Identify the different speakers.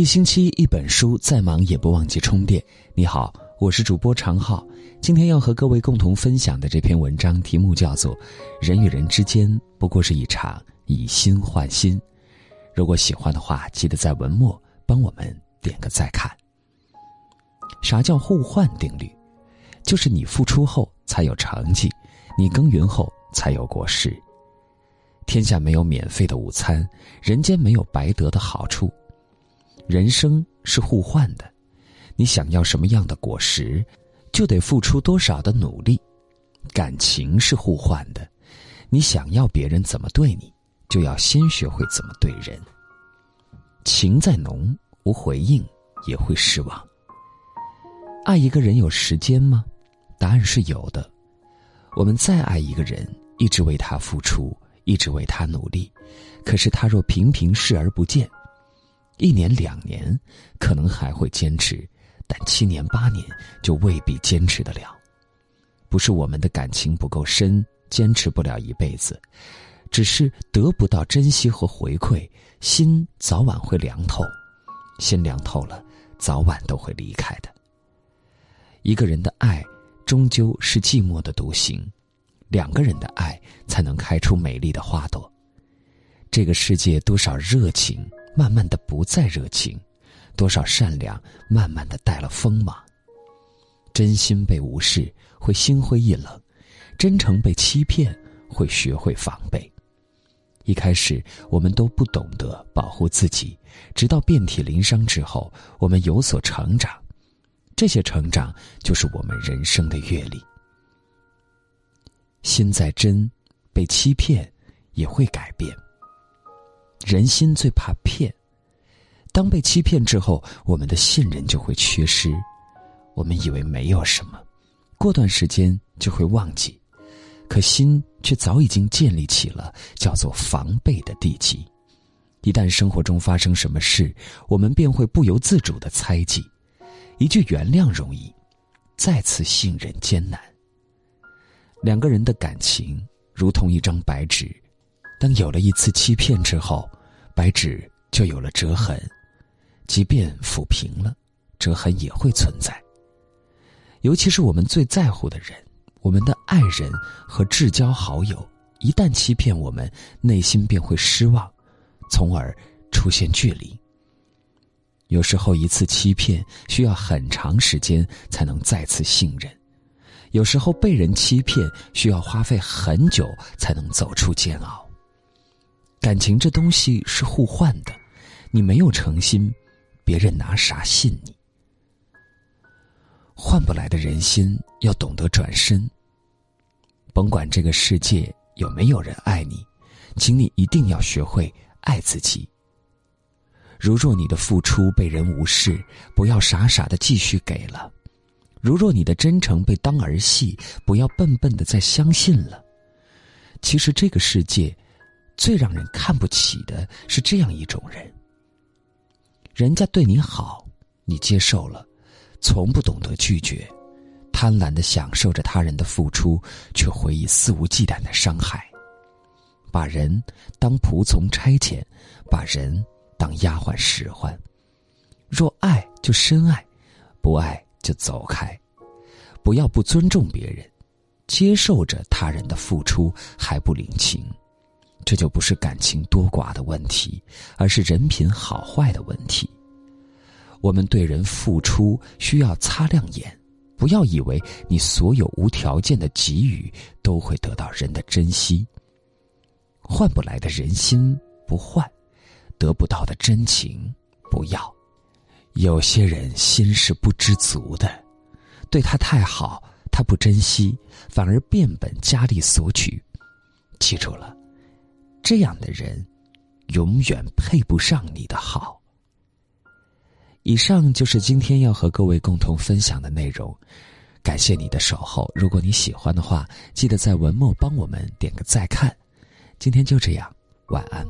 Speaker 1: 一星期一本书，再忙也不忘记充电。你好，我是主播常浩。今天要和各位共同分享的这篇文章题目叫做《人与人之间不过是一场以心换心》。如果喜欢的话，记得在文末帮我们点个再看。啥叫互换定律？就是你付出后才有成绩，你耕耘后才有果实。天下没有免费的午餐，人间没有白得的好处。人生是互换的，你想要什么样的果实，就得付出多少的努力；感情是互换的，你想要别人怎么对你，就要先学会怎么对人。情再浓，无回应也会失望。爱一个人有时间吗？答案是有的。我们再爱一个人，一直为他付出，一直为他努力，可是他若频频视而不见。一年两年，可能还会坚持，但七年八年就未必坚持得了。不是我们的感情不够深，坚持不了一辈子，只是得不到珍惜和回馈，心早晚会凉透。心凉透了，早晚都会离开的。一个人的爱，终究是寂寞的独行；两个人的爱，才能开出美丽的花朵。这个世界，多少热情。慢慢的不再热情，多少善良慢慢的带了锋芒。真心被无视会心灰意冷，真诚被欺骗会学会防备。一开始我们都不懂得保护自己，直到遍体鳞伤之后，我们有所成长。这些成长就是我们人生的阅历。心再真，被欺骗也会改变。人心最怕骗，当被欺骗之后，我们的信任就会缺失。我们以为没有什么，过段时间就会忘记，可心却早已经建立起了叫做防备的地基。一旦生活中发生什么事，我们便会不由自主的猜忌。一句原谅容易，再次信任艰难。两个人的感情如同一张白纸。当有了一次欺骗之后，白纸就有了折痕，即便抚平了，折痕也会存在。尤其是我们最在乎的人，我们的爱人和至交好友，一旦欺骗我们，内心便会失望，从而出现距离。有时候，一次欺骗需要很长时间才能再次信任；有时候，被人欺骗需要花费很久才能走出煎熬。感情这东西是互换的，你没有诚心，别人拿啥信你？换不来的人心，要懂得转身。甭管这个世界有没有人爱你，请你一定要学会爱自己。如若你的付出被人无视，不要傻傻的继续给了；如若你的真诚被当儿戏，不要笨笨的再相信了。其实这个世界。最让人看不起的是这样一种人：人家对你好，你接受了，从不懂得拒绝，贪婪的享受着他人的付出，却回以肆无忌惮的伤害，把人当仆从差遣，把人当丫鬟使唤。若爱就深爱，不爱就走开，不要不尊重别人，接受着他人的付出还不领情。这就不是感情多寡的问题，而是人品好坏的问题。我们对人付出需要擦亮眼，不要以为你所有无条件的给予都会得到人的珍惜。换不来的人心不换，得不到的真情不要。有些人心是不知足的，对他太好，他不珍惜，反而变本加厉索取。记住了。这样的人，永远配不上你的好。以上就是今天要和各位共同分享的内容，感谢你的守候。如果你喜欢的话，记得在文末帮我们点个再看。今天就这样，晚安。